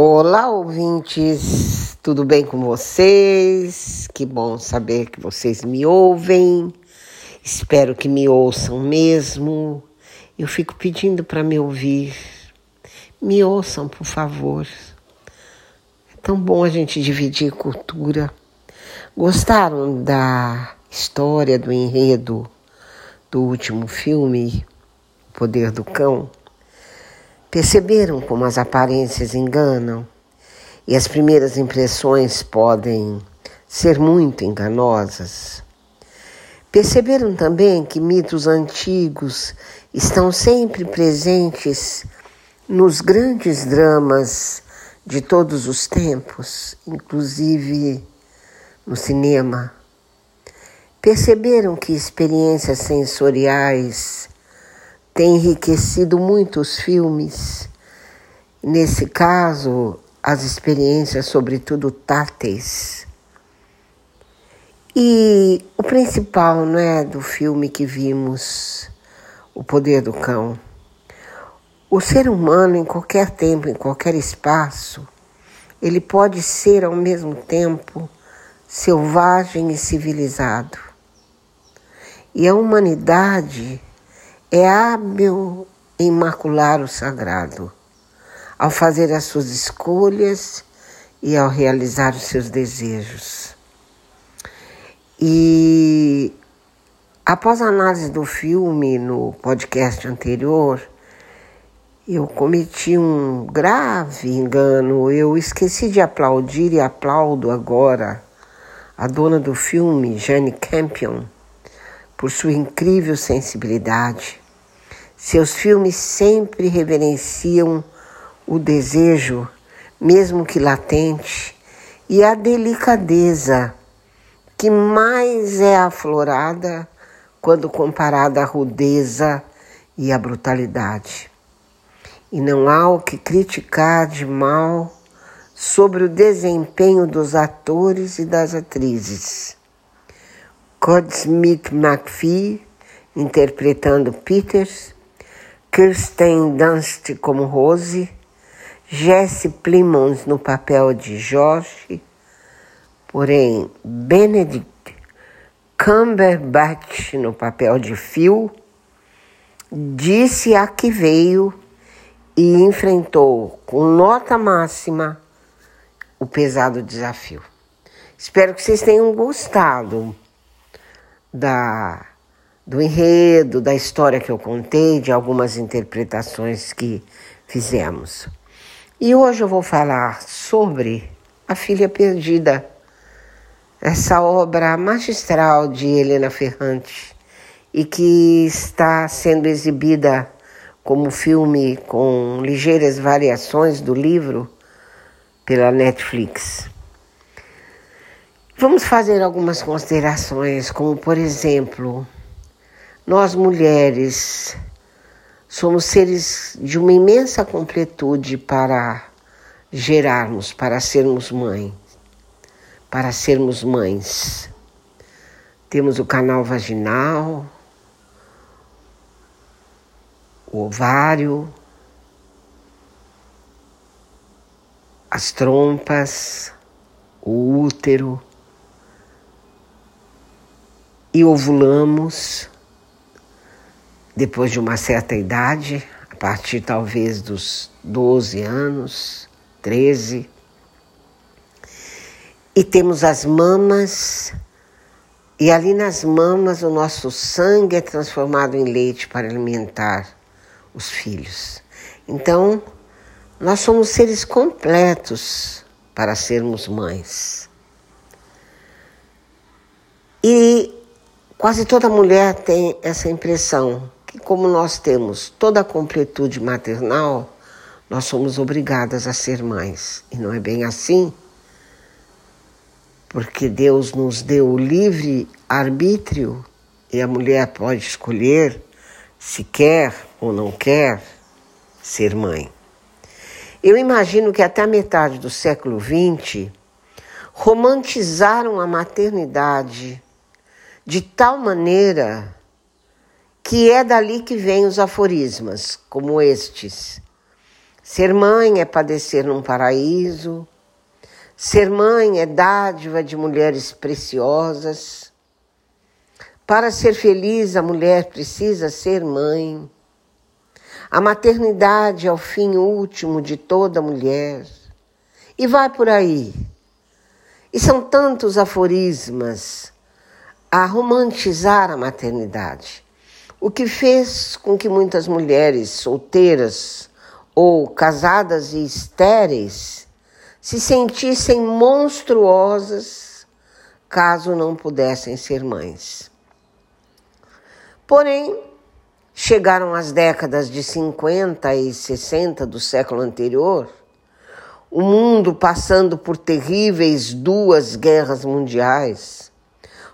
Olá, ouvintes, tudo bem com vocês? Que bom saber que vocês me ouvem. Espero que me ouçam mesmo. Eu fico pedindo para me ouvir. Me ouçam, por favor. É tão bom a gente dividir cultura. Gostaram da história, do enredo do último filme, O Poder do Cão? Perceberam como as aparências enganam e as primeiras impressões podem ser muito enganosas? Perceberam também que mitos antigos estão sempre presentes nos grandes dramas de todos os tempos, inclusive no cinema? Perceberam que experiências sensoriais tem enriquecido muito os filmes. Nesse caso, as experiências, sobretudo táteis. E o principal, não é, do filme que vimos, O Poder do Cão. O ser humano, em qualquer tempo, em qualquer espaço, ele pode ser ao mesmo tempo selvagem e civilizado. E a humanidade é hábil em macular o sagrado, ao fazer as suas escolhas e ao realizar os seus desejos. E após a análise do filme no podcast anterior, eu cometi um grave engano. Eu esqueci de aplaudir e aplaudo agora a dona do filme, Jane Campion por sua incrível sensibilidade. Seus filmes sempre reverenciam o desejo, mesmo que latente, e a delicadeza, que mais é aflorada quando comparada à rudeza e à brutalidade. E não há o que criticar de mal sobre o desempenho dos atores e das atrizes. Smith McPhee interpretando Peters, Kirsten Dunst como Rose, Jesse Plimons no papel de Josh, porém Benedict Cumberbatch no papel de Phil, disse a que veio e enfrentou com nota máxima o pesado desafio. Espero que vocês tenham gostado da, do enredo, da história que eu contei, de algumas interpretações que fizemos. E hoje eu vou falar sobre A Filha Perdida, essa obra magistral de Helena Ferrante e que está sendo exibida como filme com ligeiras variações do livro pela Netflix. Vamos fazer algumas considerações, como por exemplo, nós mulheres somos seres de uma imensa completude para gerarmos, para sermos mães, para sermos mães. Temos o canal vaginal, o ovário, as trompas, o útero e ovulamos depois de uma certa idade, a partir talvez dos 12 anos, 13. E temos as mamas, e ali nas mamas o nosso sangue é transformado em leite para alimentar os filhos. Então, nós somos seres completos para sermos mães. E Quase toda mulher tem essa impressão que, como nós temos toda a completude maternal, nós somos obrigadas a ser mães. E não é bem assim, porque Deus nos deu o livre arbítrio e a mulher pode escolher se quer ou não quer ser mãe. Eu imagino que até a metade do século XX romantizaram a maternidade de tal maneira que é dali que vêm os aforismas, como estes. Ser mãe é padecer num paraíso. Ser mãe é dádiva de mulheres preciosas. Para ser feliz, a mulher precisa ser mãe. A maternidade é o fim último de toda mulher. E vai por aí. E são tantos aforismas a romantizar a maternidade, o que fez com que muitas mulheres solteiras ou casadas e estéreis se sentissem monstruosas caso não pudessem ser mães. Porém, chegaram as décadas de 50 e 60 do século anterior, o mundo passando por terríveis duas guerras mundiais,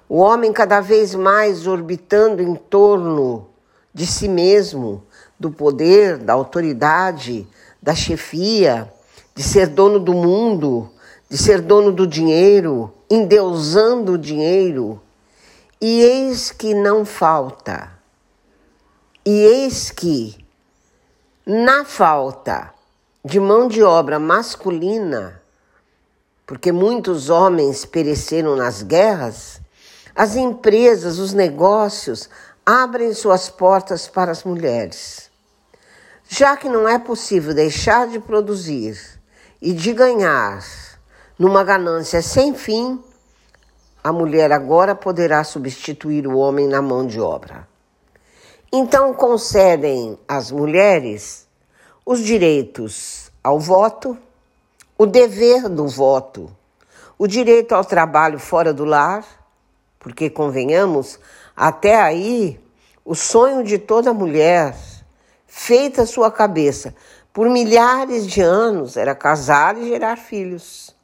o homem cada vez mais orbitando em torno de si mesmo, do poder, da autoridade, da chefia, de ser dono do mundo, de ser dono do dinheiro, endeusando o dinheiro. E eis que não falta. E eis que, na falta de mão de obra masculina, porque muitos homens pereceram nas guerras, as empresas, os negócios abrem suas portas para as mulheres. Já que não é possível deixar de produzir e de ganhar numa ganância sem fim, a mulher agora poderá substituir o homem na mão de obra. Então concedem às mulheres os direitos ao voto, o dever do voto, o direito ao trabalho fora do lar, porque convenhamos, até aí o sonho de toda mulher feita sua cabeça por milhares de anos era casar e gerar filhos.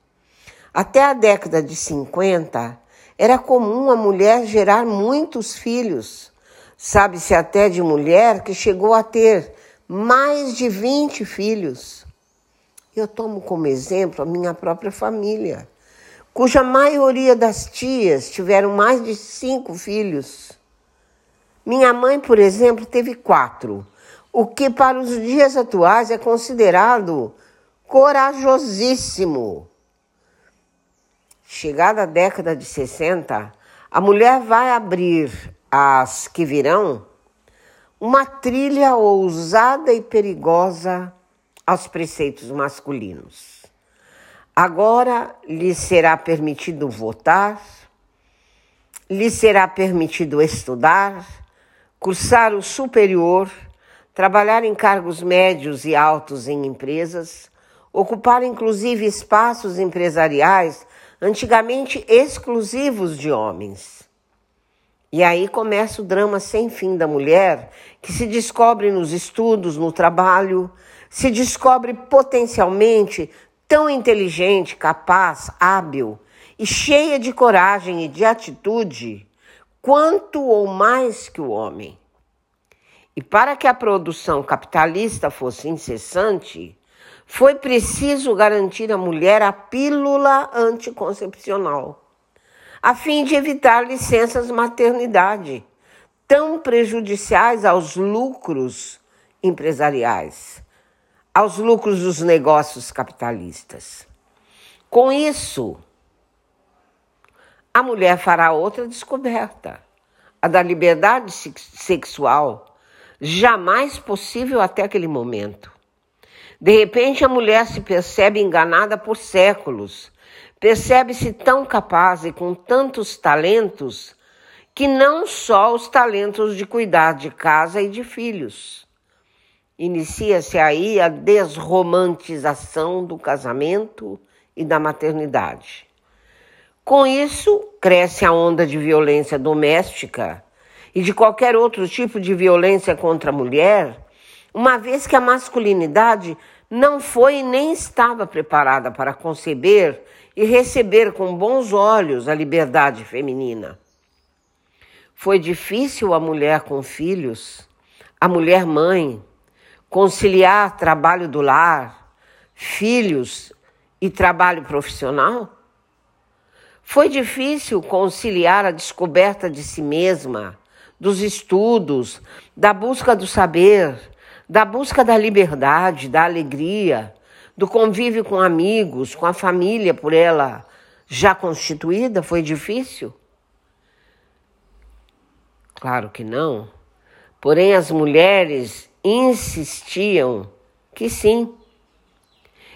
Até a década de 50, era comum a mulher gerar muitos filhos. Sabe-se até de mulher que chegou a ter mais de 20 filhos. Eu tomo como exemplo a minha própria família, cuja maioria das tias tiveram mais de cinco filhos. Minha mãe, por exemplo, teve quatro o que para os dias atuais é considerado corajosíssimo. Chegada a década de 60, a mulher vai abrir as que virão uma trilha ousada e perigosa aos preceitos masculinos. Agora lhe será permitido votar, lhe será permitido estudar, cursar o superior trabalhar em cargos médios e altos em empresas, ocupar inclusive espaços empresariais antigamente exclusivos de homens. E aí começa o drama sem fim da mulher, que se descobre nos estudos, no trabalho, se descobre potencialmente tão inteligente, capaz, hábil e cheia de coragem e de atitude quanto ou mais que o homem. E para que a produção capitalista fosse incessante, foi preciso garantir à mulher a pílula anticoncepcional, a fim de evitar licenças maternidade, tão prejudiciais aos lucros empresariais, aos lucros dos negócios capitalistas. Com isso, a mulher fará outra descoberta, a da liberdade sexual jamais possível até aquele momento. De repente, a mulher se percebe enganada por séculos, percebe-se tão capaz e com tantos talentos que não só os talentos de cuidar de casa e de filhos. Inicia-se aí a desromantização do casamento e da maternidade. Com isso, cresce a onda de violência doméstica e de qualquer outro tipo de violência contra a mulher, uma vez que a masculinidade não foi nem estava preparada para conceber e receber com bons olhos a liberdade feminina. Foi difícil a mulher com filhos, a mulher mãe, conciliar trabalho do lar, filhos e trabalho profissional? Foi difícil conciliar a descoberta de si mesma, dos estudos, da busca do saber, da busca da liberdade, da alegria, do convívio com amigos, com a família por ela já constituída? Foi difícil? Claro que não. Porém, as mulheres insistiam que sim,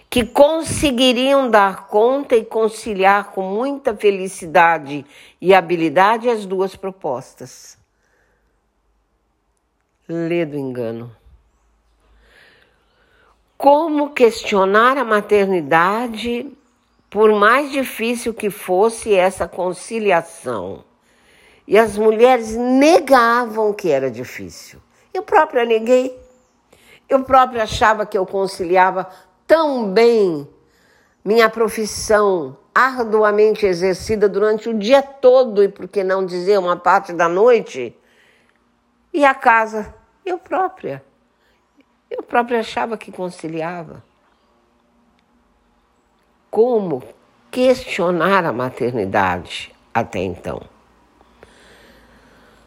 que conseguiriam dar conta e conciliar com muita felicidade e habilidade as duas propostas. Lê do engano. Como questionar a maternidade, por mais difícil que fosse essa conciliação? E as mulheres negavam que era difícil. Eu própria neguei. Eu própria achava que eu conciliava tão bem minha profissão arduamente exercida durante o dia todo e por que não dizer uma parte da noite e a casa eu própria. Eu própria achava que conciliava. Como questionar a maternidade até então?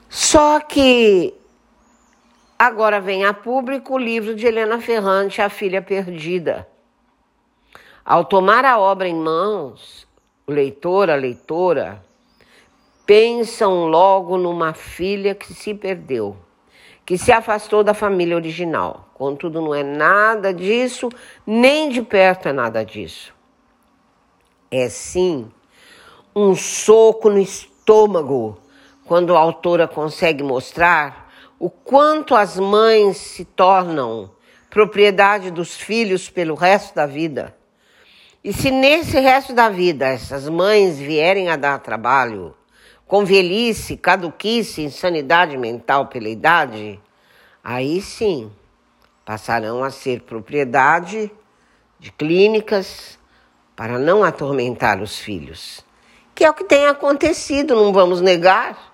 Só que agora vem a público o livro de Helena Ferrante, A Filha Perdida. Ao tomar a obra em mãos, o leitor, a leitora, pensam logo numa filha que se perdeu, que se afastou da família original. Contudo, não é nada disso, nem de perto é nada disso. É sim um soco no estômago quando a autora consegue mostrar o quanto as mães se tornam propriedade dos filhos pelo resto da vida. E se nesse resto da vida essas mães vierem a dar trabalho, com velhice, caduquice, insanidade mental pela idade, aí sim passarão a ser propriedade de clínicas para não atormentar os filhos. Que é o que tem acontecido, não vamos negar.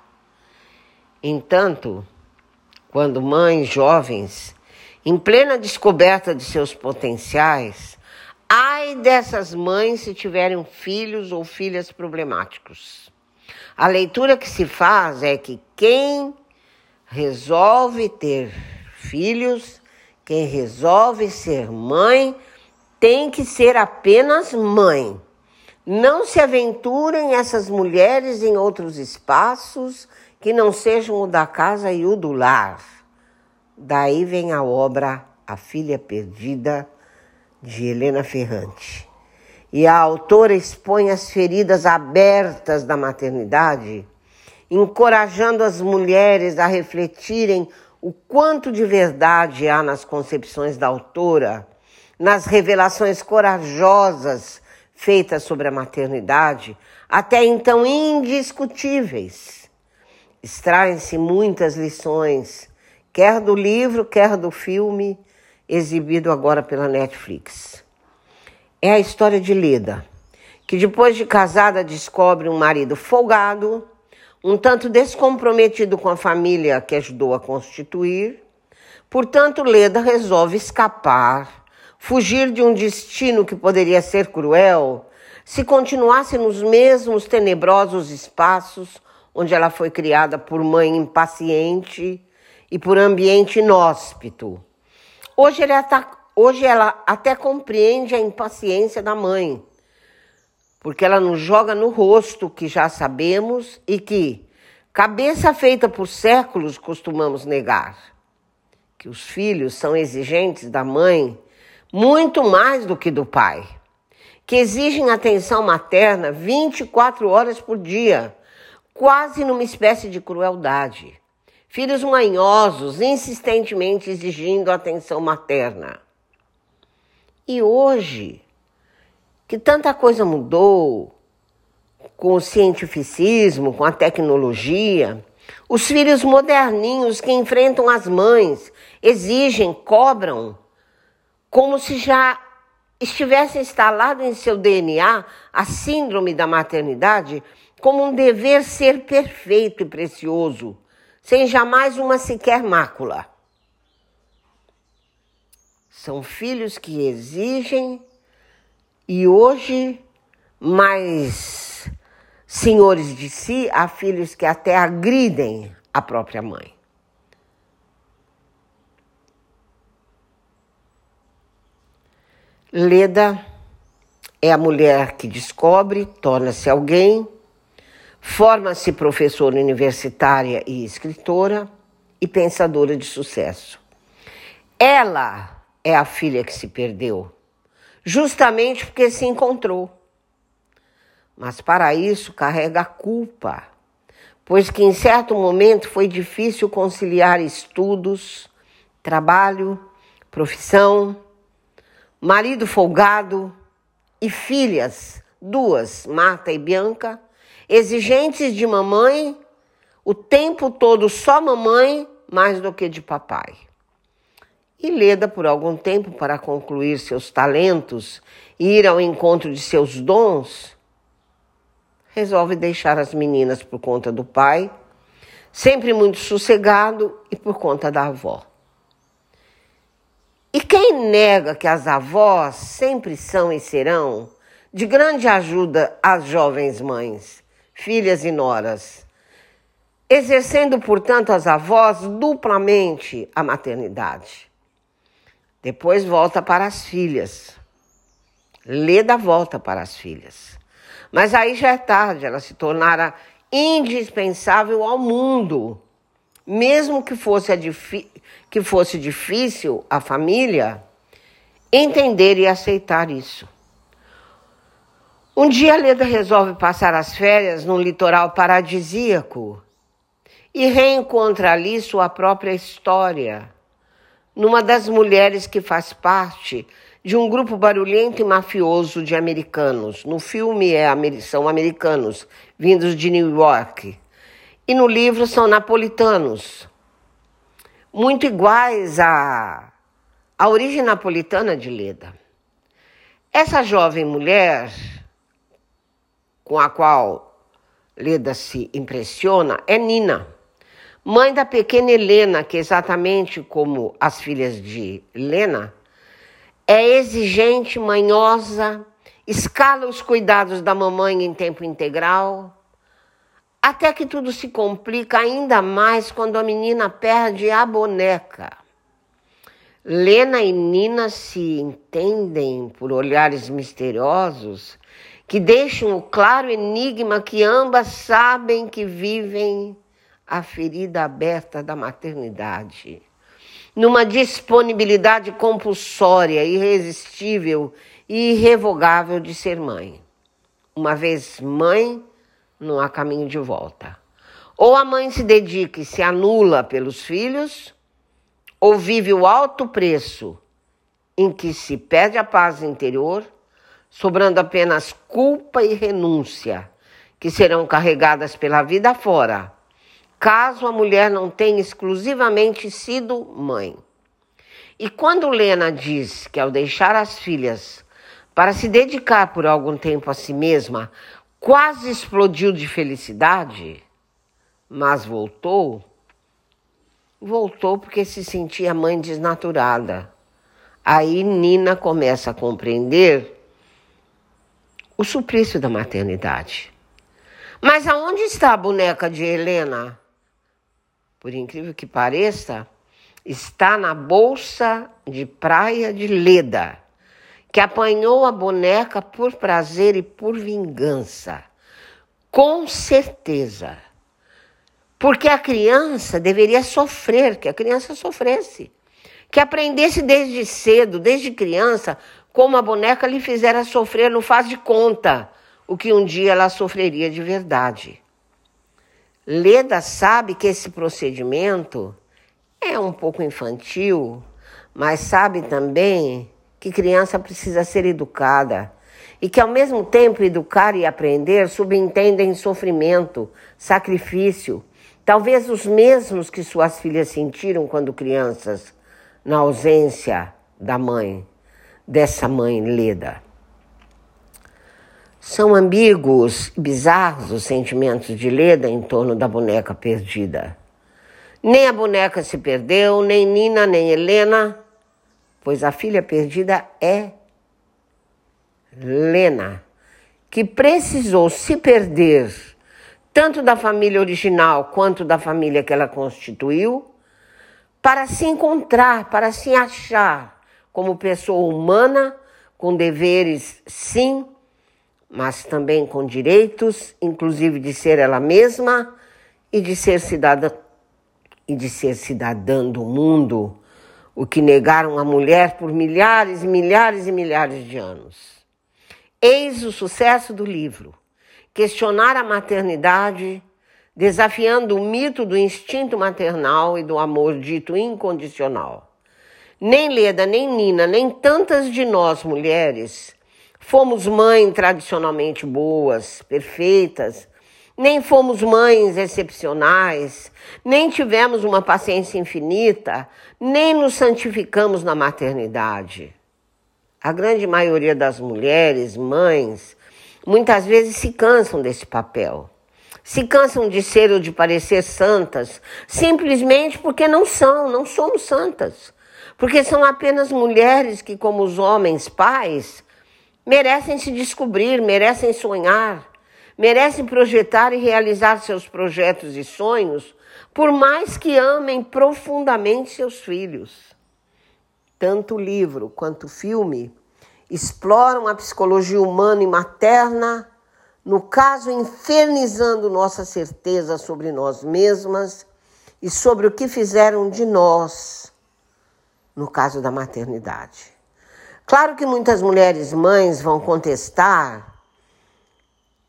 Entanto, quando mães jovens, em plena descoberta de seus potenciais, ai dessas mães se tiverem filhos ou filhas problemáticos. A leitura que se faz é que quem resolve ter filhos, quem resolve ser mãe, tem que ser apenas mãe. Não se aventurem essas mulheres em outros espaços que não sejam o da casa e o do lar. Daí vem a obra A Filha Perdida, de Helena Ferrante. E a autora expõe as feridas abertas da maternidade, encorajando as mulheres a refletirem o quanto de verdade há nas concepções da autora, nas revelações corajosas feitas sobre a maternidade, até então indiscutíveis extraem-se muitas lições, quer do livro, quer do filme exibido agora pela Netflix. É a história de Leda, que depois de casada descobre um marido folgado, um tanto descomprometido com a família que ajudou a constituir. Portanto, Leda resolve escapar, fugir de um destino que poderia ser cruel se continuasse nos mesmos tenebrosos espaços onde ela foi criada por mãe impaciente e por ambiente inóspito. Hoje ela, tá, hoje ela até compreende a impaciência da mãe, porque ela nos joga no rosto que já sabemos e que, cabeça feita por séculos, costumamos negar. Que os filhos são exigentes da mãe muito mais do que do pai, que exigem atenção materna 24 horas por dia quase numa espécie de crueldade. Filhos manhosos, insistentemente exigindo atenção materna. E hoje, que tanta coisa mudou com o cientificismo, com a tecnologia, os filhos moderninhos que enfrentam as mães, exigem, cobram, como se já estivesse instalado em seu DNA a síndrome da maternidade como um dever ser perfeito e precioso, sem jamais uma sequer mácula. São filhos que exigem e hoje, mais senhores de si, há filhos que até agridem a própria mãe. Leda é a mulher que descobre, torna-se alguém, forma-se professora universitária e escritora e pensadora de sucesso. Ela é a filha que se perdeu, justamente porque se encontrou. Mas para isso carrega a culpa, pois que em certo momento foi difícil conciliar estudos, trabalho, profissão, marido folgado e filhas, duas, Marta e Bianca, exigentes de mamãe, o tempo todo só mamãe, mais do que de papai. E Leda, por algum tempo, para concluir seus talentos e ir ao encontro de seus dons, resolve deixar as meninas por conta do pai, sempre muito sossegado e por conta da avó. E quem nega que as avós sempre são e serão de grande ajuda às jovens mães, filhas e noras, exercendo, portanto, as avós duplamente a maternidade. Depois volta para as filhas. Leda volta para as filhas. Mas aí já é tarde, ela se tornara indispensável ao mundo. Mesmo que fosse que fosse difícil a família entender e aceitar isso. Um dia Leda resolve passar as férias num litoral paradisíaco e reencontra ali sua própria história, numa das mulheres que faz parte de um grupo barulhento e mafioso de americanos. No filme é, são americanos, vindos de New York. E no livro são napolitanos, muito iguais à, à origem napolitana de Leda. Essa jovem mulher, com a qual Leda se impressiona, é Nina, mãe da pequena Helena, que exatamente como as filhas de Helena, é exigente, manhosa, escala os cuidados da mamãe em tempo integral até que tudo se complica ainda mais quando a menina perde a boneca. Lena e Nina se entendem por olhares misteriosos que deixam o claro enigma que ambas sabem que vivem a ferida aberta da maternidade. Numa disponibilidade compulsória, irresistível e irrevogável de ser mãe. Uma vez mãe, não há caminho de volta. Ou a mãe se dedica e se anula pelos filhos, ou vive o alto preço em que se perde a paz interior, sobrando apenas culpa e renúncia, que serão carregadas pela vida fora, caso a mulher não tenha exclusivamente sido mãe. E quando Lena diz que ao deixar as filhas para se dedicar por algum tempo a si mesma, quase explodiu de felicidade, mas voltou. Voltou porque se sentia mãe desnaturada. Aí Nina começa a compreender o suplício da maternidade. Mas aonde está a boneca de Helena? Por incrível que pareça, está na bolsa de praia de Leda que apanhou a boneca por prazer e por vingança. Com certeza. Porque a criança deveria sofrer, que a criança sofresse. Que aprendesse desde cedo, desde criança, como a boneca lhe fizera sofrer, não faz de conta o que um dia ela sofreria de verdade. Leda sabe que esse procedimento é um pouco infantil, mas sabe também que criança precisa ser educada e que, ao mesmo tempo, educar e aprender subentendem sofrimento, sacrifício, talvez os mesmos que suas filhas sentiram quando crianças, na ausência da mãe, dessa mãe Leda. São ambíguos e bizarros os sentimentos de Leda em torno da boneca perdida. Nem a boneca se perdeu, nem Nina, nem Helena pois a filha perdida é Lena, que precisou se perder tanto da família original quanto da família que ela constituiu, para se encontrar, para se achar como pessoa humana, com deveres, sim, mas também com direitos, inclusive de ser ela mesma e de ser cidadã e de ser cidadã do mundo, o que negaram a mulher por milhares e milhares e milhares de anos. Eis o sucesso do livro. Questionar a maternidade, desafiando o mito do instinto maternal e do amor dito incondicional. Nem Leda, nem Nina, nem tantas de nós mulheres fomos mães tradicionalmente boas, perfeitas, nem fomos mães excepcionais, nem tivemos uma paciência infinita, nem nos santificamos na maternidade. A grande maioria das mulheres, mães, muitas vezes se cansam desse papel. Se cansam de ser ou de parecer santas, simplesmente porque não são, não somos santas. Porque são apenas mulheres que, como os homens pais, merecem se descobrir, merecem sonhar, merecem projetar e realizar seus projetos e sonhos, por mais que amem profundamente seus filhos. Tanto o livro quanto o filme exploram a psicologia humana e materna, no caso, infernizando nossa certeza sobre nós mesmas e sobre o que fizeram de nós, no caso da maternidade. Claro que muitas mulheres mães vão contestar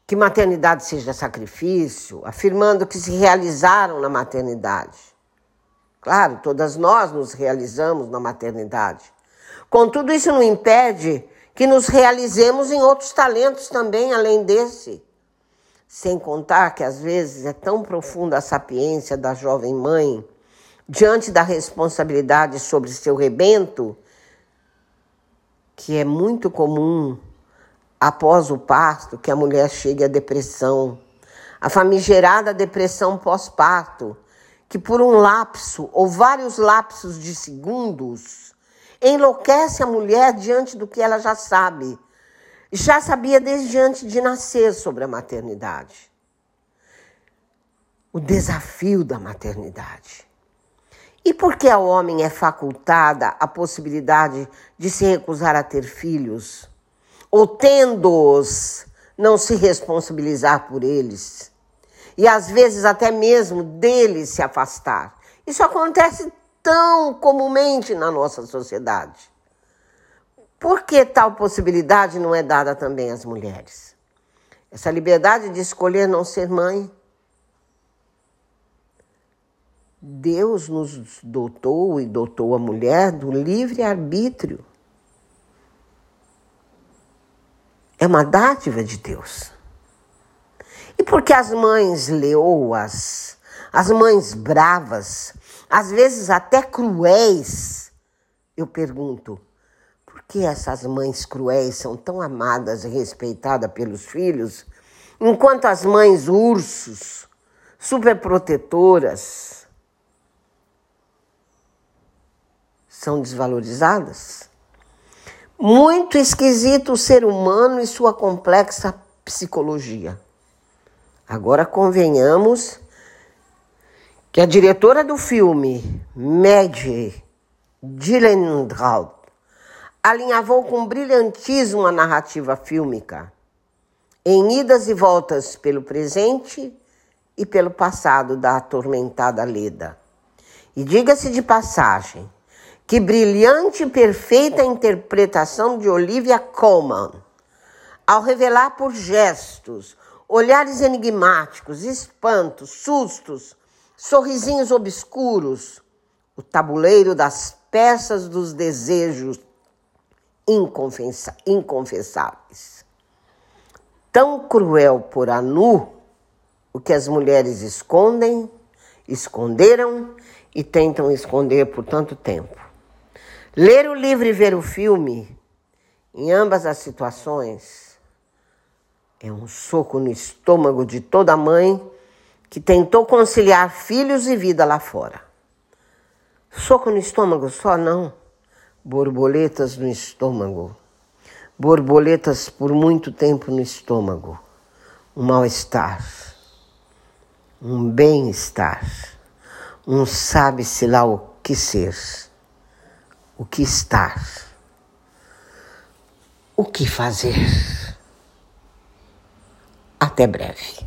que maternidade seja sacrifício, afirmando que se realizaram na maternidade. Claro, todas nós nos realizamos na maternidade. Contudo, isso não impede que nos realizemos em outros talentos também, além desse. Sem contar que às vezes é tão profunda a sapiência da jovem mãe diante da responsabilidade sobre seu rebento, que é muito comum após o parto que a mulher chegue à depressão, a famigerada depressão pós-parto, que por um lapso ou vários lapsos de segundos enlouquece a mulher diante do que ela já sabe, já sabia desde antes de nascer sobre a maternidade. O desafio da maternidade. E por que ao homem é facultada a possibilidade de se recusar a ter filhos? ou tendo-os, não se responsabilizar por eles. E às vezes até mesmo deles se afastar. Isso acontece tão comumente na nossa sociedade. Por que tal possibilidade não é dada também às mulheres? Essa liberdade de escolher não ser mãe. Deus nos dotou e dotou a mulher do livre arbítrio. É uma dádiva de Deus. E porque as mães leoas, as mães bravas, às vezes até cruéis, eu pergunto, por que essas mães cruéis são tão amadas e respeitadas pelos filhos, enquanto as mães ursos, superprotetoras, são desvalorizadas? Muito esquisito o ser humano e sua complexa psicologia. Agora convenhamos que a diretora do filme, Maggie Gyllenhaal, alinhavou com brilhantismo a narrativa fílmica, em idas e voltas pelo presente e pelo passado da atormentada Leda. E diga-se de passagem, que brilhante e perfeita interpretação de Olivia Colman, ao revelar por gestos, olhares enigmáticos, espantos, sustos, sorrisinhos obscuros, o tabuleiro das peças dos desejos inconfessáveis. Tão cruel por Anu o que as mulheres escondem, esconderam e tentam esconder por tanto tempo. Ler o livro e ver o filme, em ambas as situações, é um soco no estômago de toda mãe que tentou conciliar filhos e vida lá fora. Soco no estômago só não. Borboletas no estômago. Borboletas por muito tempo no estômago. Um mal-estar. Um bem-estar. Um sabe-se lá o que ser o que estar. o que fazer. Até breve.